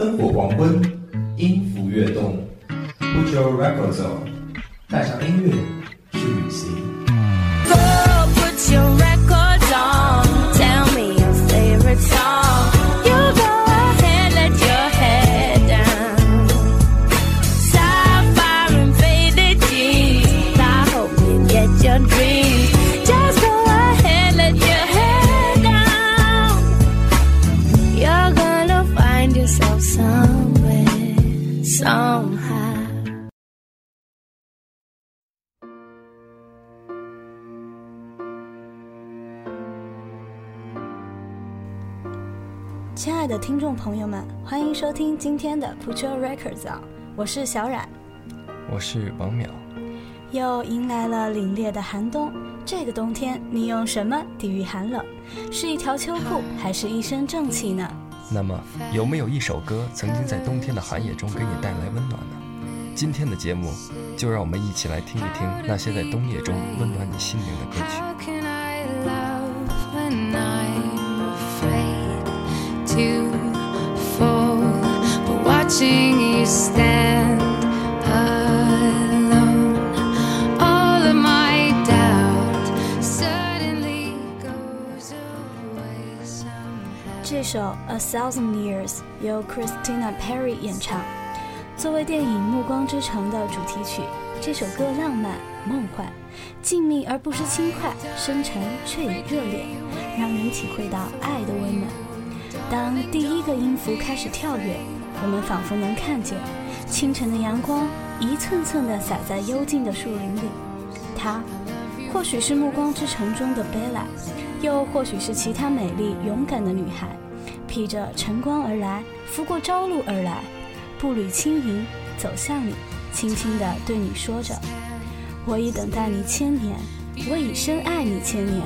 灯火黄昏，音符跃动，Put your records on，带上音乐去旅行。朋友们，欢迎收听今天的 Put Your Records On，我是小冉。我是王淼，又迎来了凛冽的寒冬，这个冬天你用什么抵御寒冷？是一条秋裤，还是一身正气呢？那么有没有一首歌曾经在冬天的寒夜中给你带来温暖呢？今天的节目，就让我们一起来听一听那些在冬夜中温暖你心灵的歌曲。Watching you stand alone, all of my doubt suddenly goes away somehow. 这首《A Thousand Years》由 Christina Perry 演唱，作为电影《暮光之城》的主题曲，这首歌浪漫、梦幻、静谧而不失轻快，深沉却也热烈，让人体会到爱的温暖。当第一个音符开始跳跃，我们仿佛能看见清晨的阳光一寸寸地洒在幽静的树林里。她，或许是《暮光之城》中的贝拉又或许是其他美丽勇敢的女孩，披着晨光而来，拂过朝露而来，步履轻盈走向你，轻轻地对你说着：“我已等待你千年，我已深爱你千年，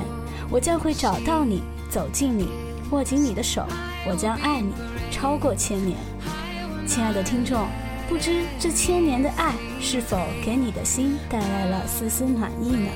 我将会找到你，走近你，握紧你的手，我将爱你超过千年。”亲爱的听众，不知这千年的爱是否给你的心带来了丝丝暖意呢？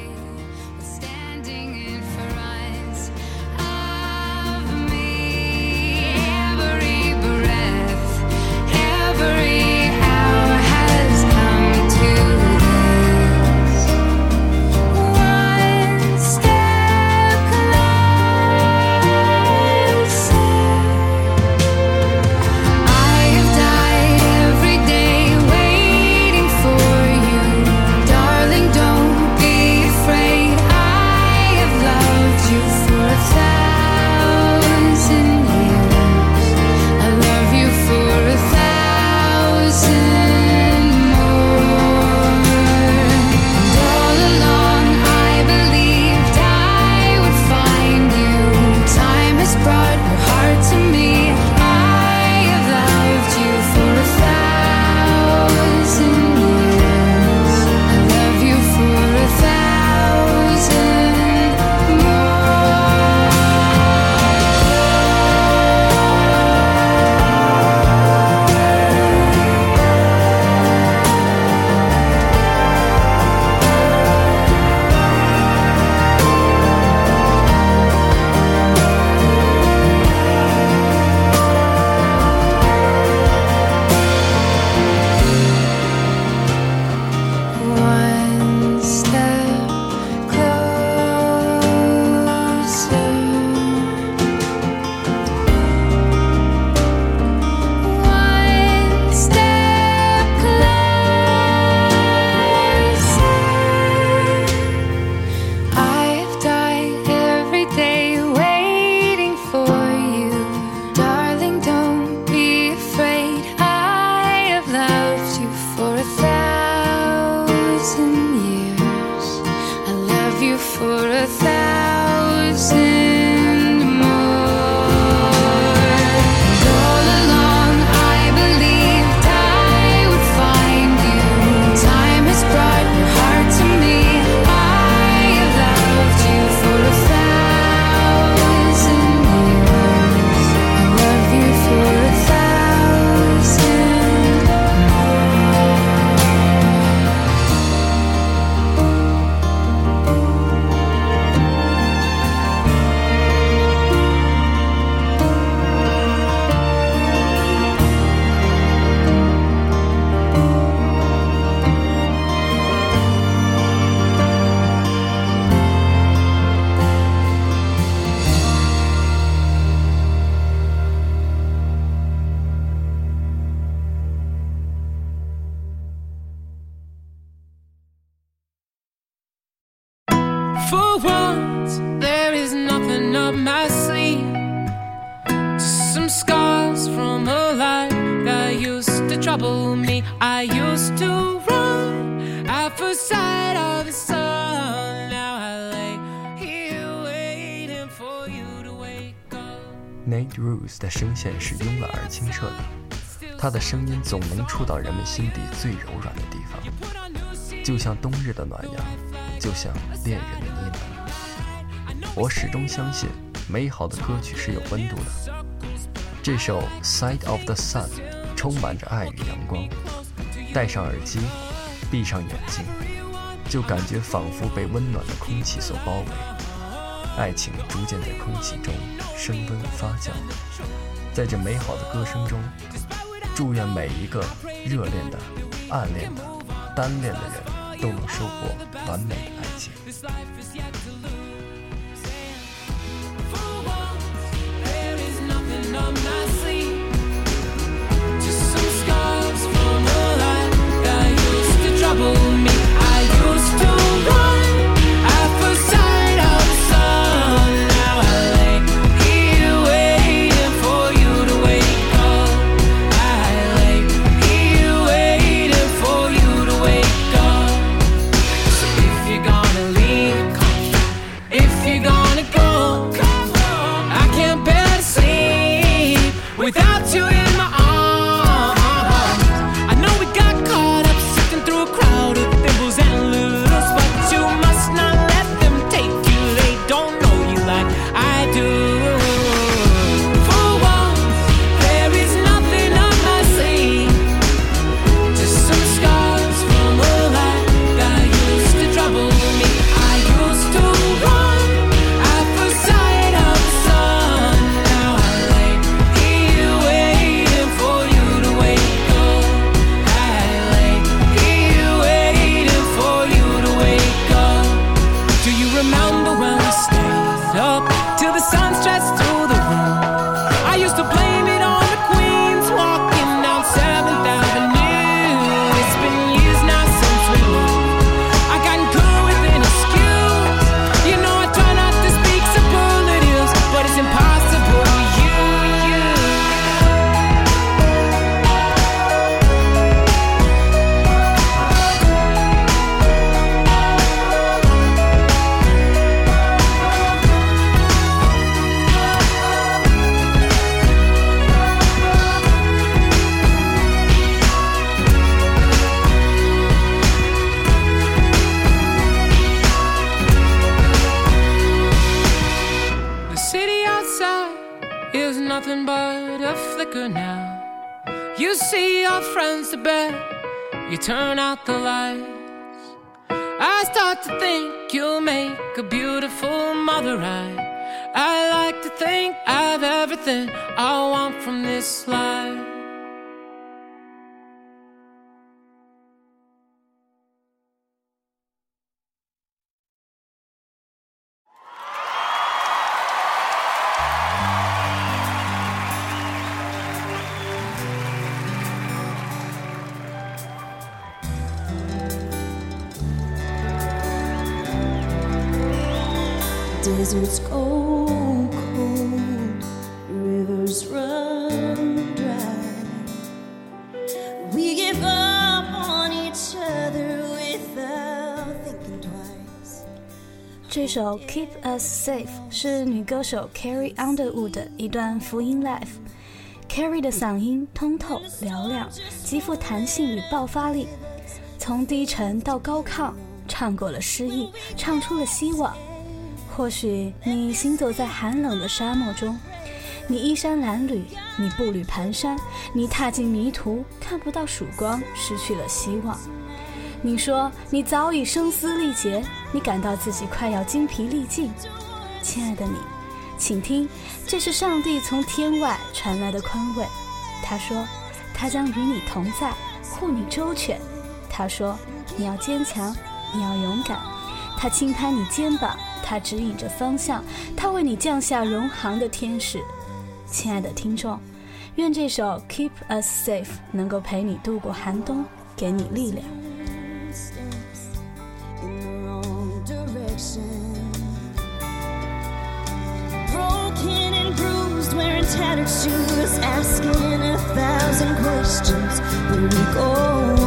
for a 的声线是慵懒而清澈的，他的声音总能触到人们心底最柔软的地方，就像冬日的暖阳，就像恋人的呢喃。我始终相信，美好的歌曲是有温度的。这首《Side of the Sun》充满着爱与阳光。戴上耳机，闭上眼睛，就感觉仿佛被温暖的空气所包围。爱情逐渐在空气中升温发酵。在这美好的歌声中，祝愿每一个热恋的、暗恋的、单恋的人都能收获完美的爱情。To bed, you turn out the lights. I start to think you'll make a beautiful mother. I, I like to think I've everything I want from this life. Deserts go cold, rivers run dry. We give up on each other without thinking twice. 这首《Keep Us Safe》是女歌手 Carrie Underwood 的一段福音 life。Carrie 的嗓音通透嘹亮，极富弹性与爆发力，从低沉到高亢，唱过了失意，唱出了希望。或许你行走在寒冷的沙漠中，你衣衫褴褛，你步履蹒跚，你踏进迷途，看不到曙光，失去了希望。你说你早已声嘶力竭，你感到自己快要精疲力尽。亲爱的你，请听，这是上帝从天外传来的宽慰。他说，他将与你同在，护你周全。他说，你要坚强，你要勇敢。他轻拍你肩膀，他指引着方向，他为你降下荣航的天使。亲爱的听众，愿这首《Keep Us Safe》能够陪你度过寒冬，给你力量。Steps in the wrong direction. Broken and bruised, wearing tattered shoes, asking a thousand questions. But do we go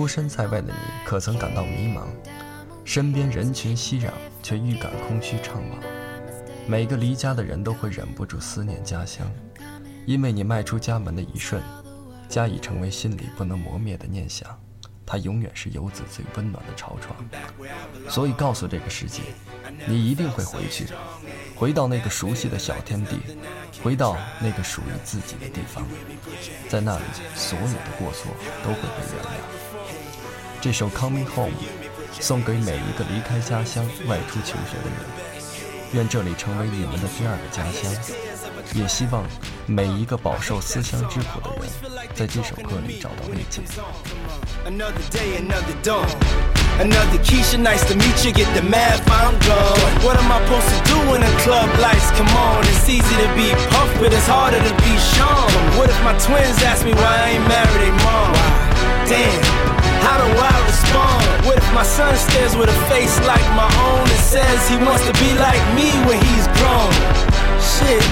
孤身在外的你，可曾感到迷茫？身边人群熙攘，却预感空虚怅惘。每个离家的人都会忍不住思念家乡，因为你迈出家门的一瞬，家已成为心里不能磨灭的念想。它永远是游子最温暖的巢床。所以告诉这个世界，你一定会回去，回到那个熟悉的小天地，回到那个属于自己的地方，在那里，所有的过错都会被原谅。这首《Coming Home》送给每一个离开家乡、外出求学的人，愿这里成为你们的第二个家乡。也希望每一个饱受思乡之苦的人，在这首歌里找到慰藉。Another day, another dawn. Another Keisha, nice to meet you. Get the math, I'm gone. What am I supposed to do when the club lights come on? It's easy to be puffed, but it's harder to be shown. What if my twins ask me why I ain't married their mom? Damn, how do I respond? What if my son stares with a face like my own and says he wants to be like me when he's grown? Shit,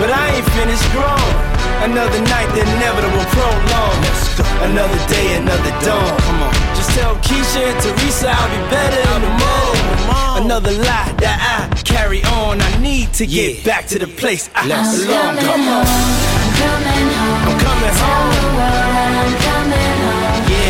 but I ain't finished grown. Another night, the inevitable prolong. Another day, another dawn. Come on. Just tell Keisha and Teresa I'll be better in the morning. Another lie that I carry on. I need to get back to the place I belong. Come on. home, I'm coming home. I'm coming home. home. Yeah. Home. home. Home. Tell the world. I'm coming yo,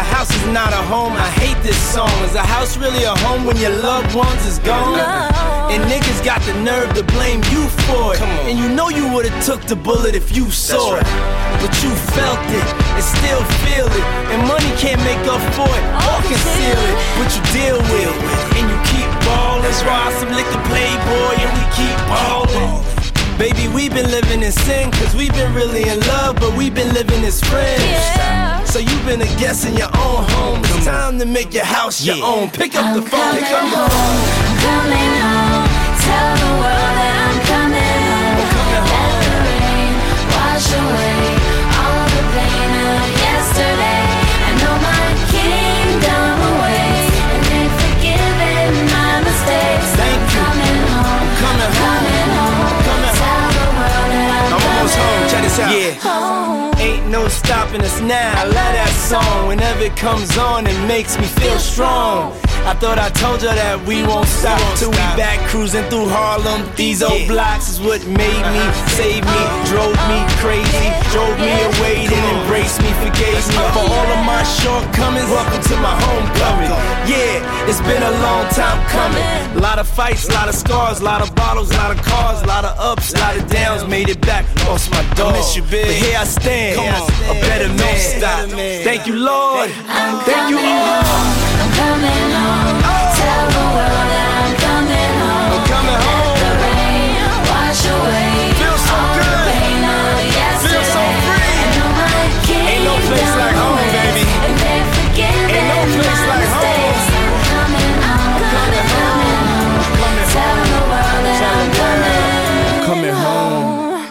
A house is not a home. I hate this song. Is a house really a home when your loved ones is gone? And niggas got the nerve to blame you for it. And you know you would've took the bullet if you saw it. But you felt it and still feel it. And money can't make up for it or oh, conceal it. But you deal with it. And you keep ballin'. That's why some the playboy and we keep ballin'. Baby, we've been living in sin, cause we've been really in love, but we've been living as friends. Yeah. So you've been a guest in your own home. It's time to make your house your own. Pick up the I'm phone, coming pick up home. I'm coming home. Tell the world that I'm coming home. coming home. Home. coming Check this out. Yeah. Ain't no stopping us now. I love that song. Whenever it comes on, it makes me feel strong. I thought I told you that we won't stop till we back cruising through Harlem. These old blocks is what made me, saved me, drove me crazy, drove me away, then embraced me, forgave me for all of my shortcomings. It's been a long time coming. A lot of fights, a lot of scars, a lot of bottles, a lot of cars, a lot of ups, a lot of downs. Made it back, lost my dog. Miss you, big. But here I stand, a better man. Stop. Thank you, Lord. I'm Thank you, coming home. I'm coming home. Oh. Tell the world that I'm coming home. I'm coming Let the rain wash away Feels so all the good. pain of yesterday. Feel so free. I know my Ain't no place like home, coming Coming home.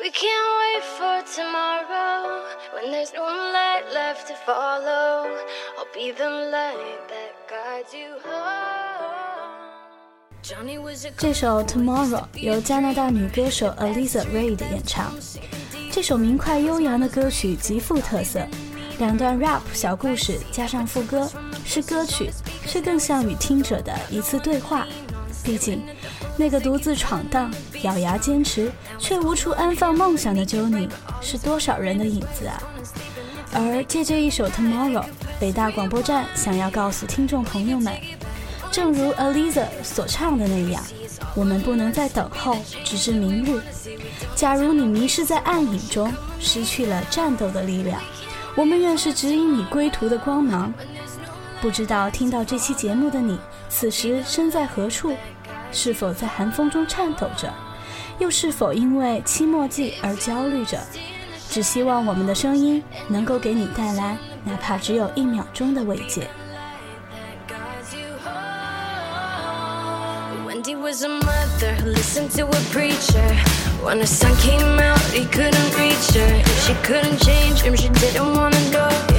We can't wait for tomorrow when there's no light left to follow. I'll be the light that guides you home. Johnny was a 这首《Tomorrow》由加拿大女歌手 Aliza Reid 演唱。这首明快悠扬的歌曲极富特色，两段 rap 小故事加上副歌，是歌曲，却更像与听者的一次对话。毕竟，那个独自闯荡、咬牙坚持却无处安放梦想的 Johnny，是多少人的影子啊！而借这一首《Tomorrow》，北大广播站想要告诉听众朋友们，正如 Aliza 所唱的那样，我们不能再等候，直至明日。假如你迷失在暗影中，失去了战斗的力量，我们愿是指引你归途的光芒。不知道听到这期节目的你，此时身在何处？是否在寒风中颤抖着？又是否因为期末季而焦虑着？只希望我们的声音能够给你带来哪怕只有一秒钟的慰藉。guides you home. Wendy was a mother who listened to a preacher. When the son came out, he couldn't reach her. She couldn't change him, she didn't wanna know him.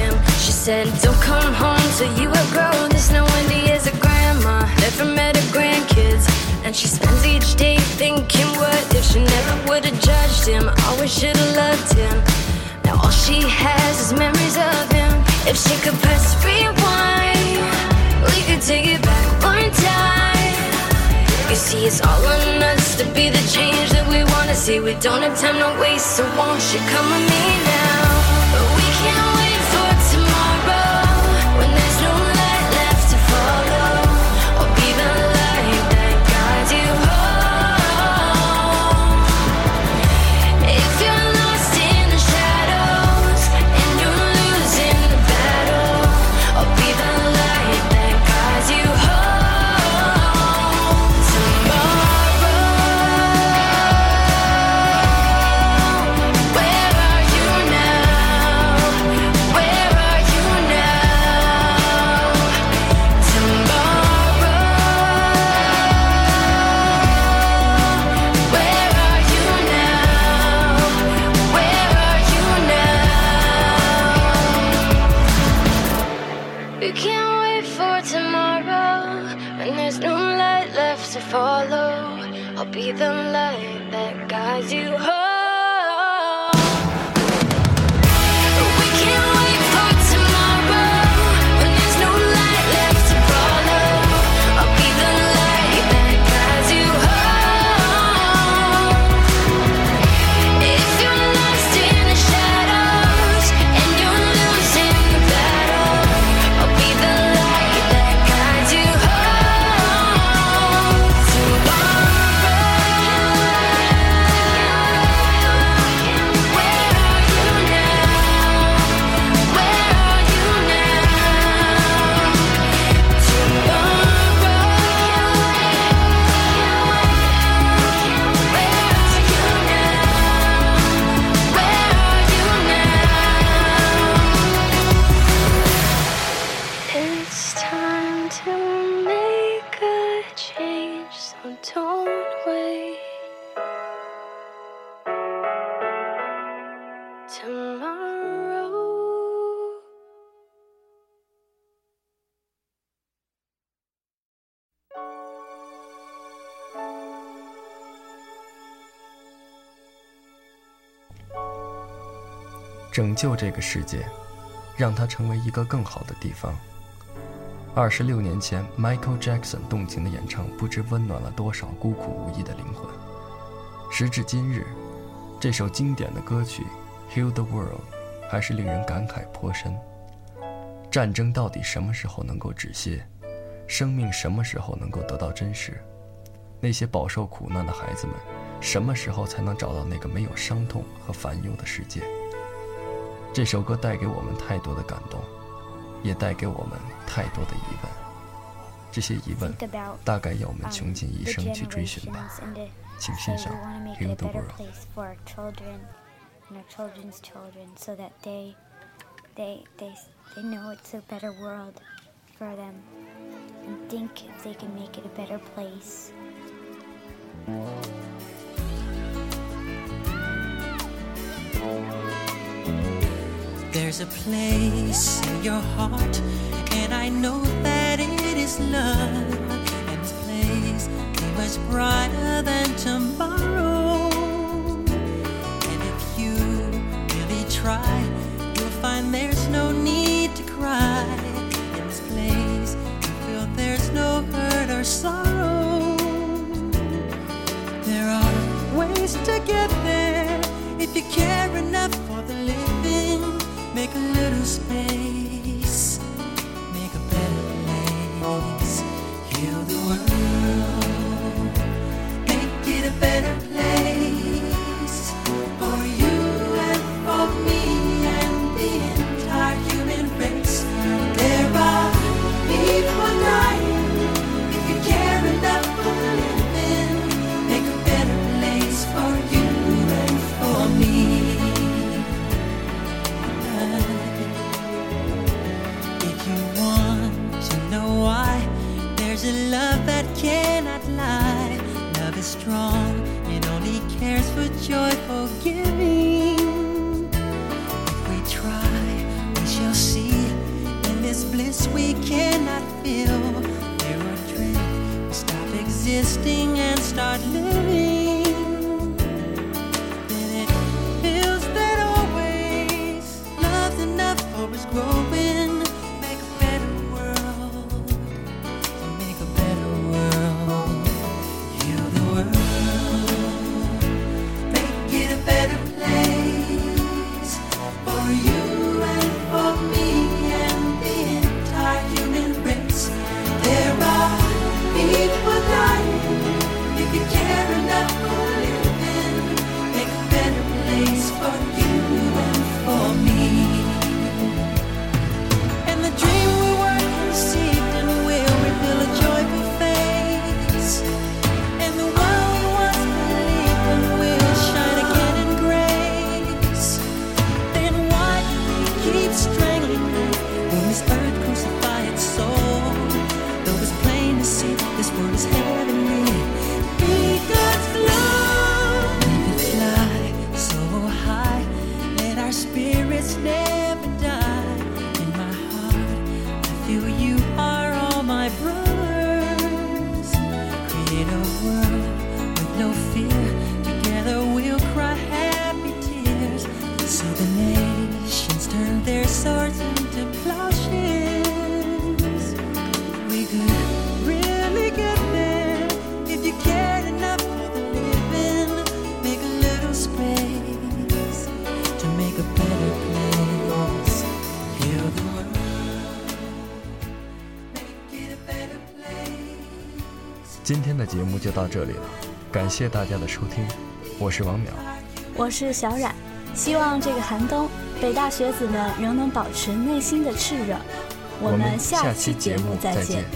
Said, Don't come home till you are grown. This now Wendy is a grandma, never met her grandkids. And she spends each day thinking, What if she never would have judged him? Always should have loved him. Now all she has is memories of him. If she could press rewind, we could take it back one time. You see, it's all on us to be the change that we wanna see. We don't have time to waste, so won't you come with me now? To follow. I'll be the light that guides you home. 拯救这个世界，让它成为一个更好的地方。二十六年前，Michael Jackson 动情的演唱，不知温暖了多少孤苦无依的灵魂。时至今日，这首经典的歌曲《Heal the World》还是令人感慨颇深。战争到底什么时候能够止歇？生命什么时候能够得到真实？那些饱受苦难的孩子们，什么时候才能找到那个没有伤痛和烦忧的世界？这首歌带给我们太多的感动，也带给我们太多的疑问。这些疑问大概要我们 um, 穷尽一生去追寻吧。请欣赏 children, so that they, they, they, they know it's a better world for them, and think they can make it a better place. There's a place in your heart, and I know that it is love. And this place is much brighter than tomorrow. A love that cannot lie. Love is strong, it only cares for joyful giving. If we try, we shall see. In this bliss we cannot feel. Fear or dread, we stop existing and start living. 节目就到这里了，感谢大家的收听，我是王淼，我是小冉，希望这个寒冬，北大学子们仍能保持内心的炽热。我们下期节目再见。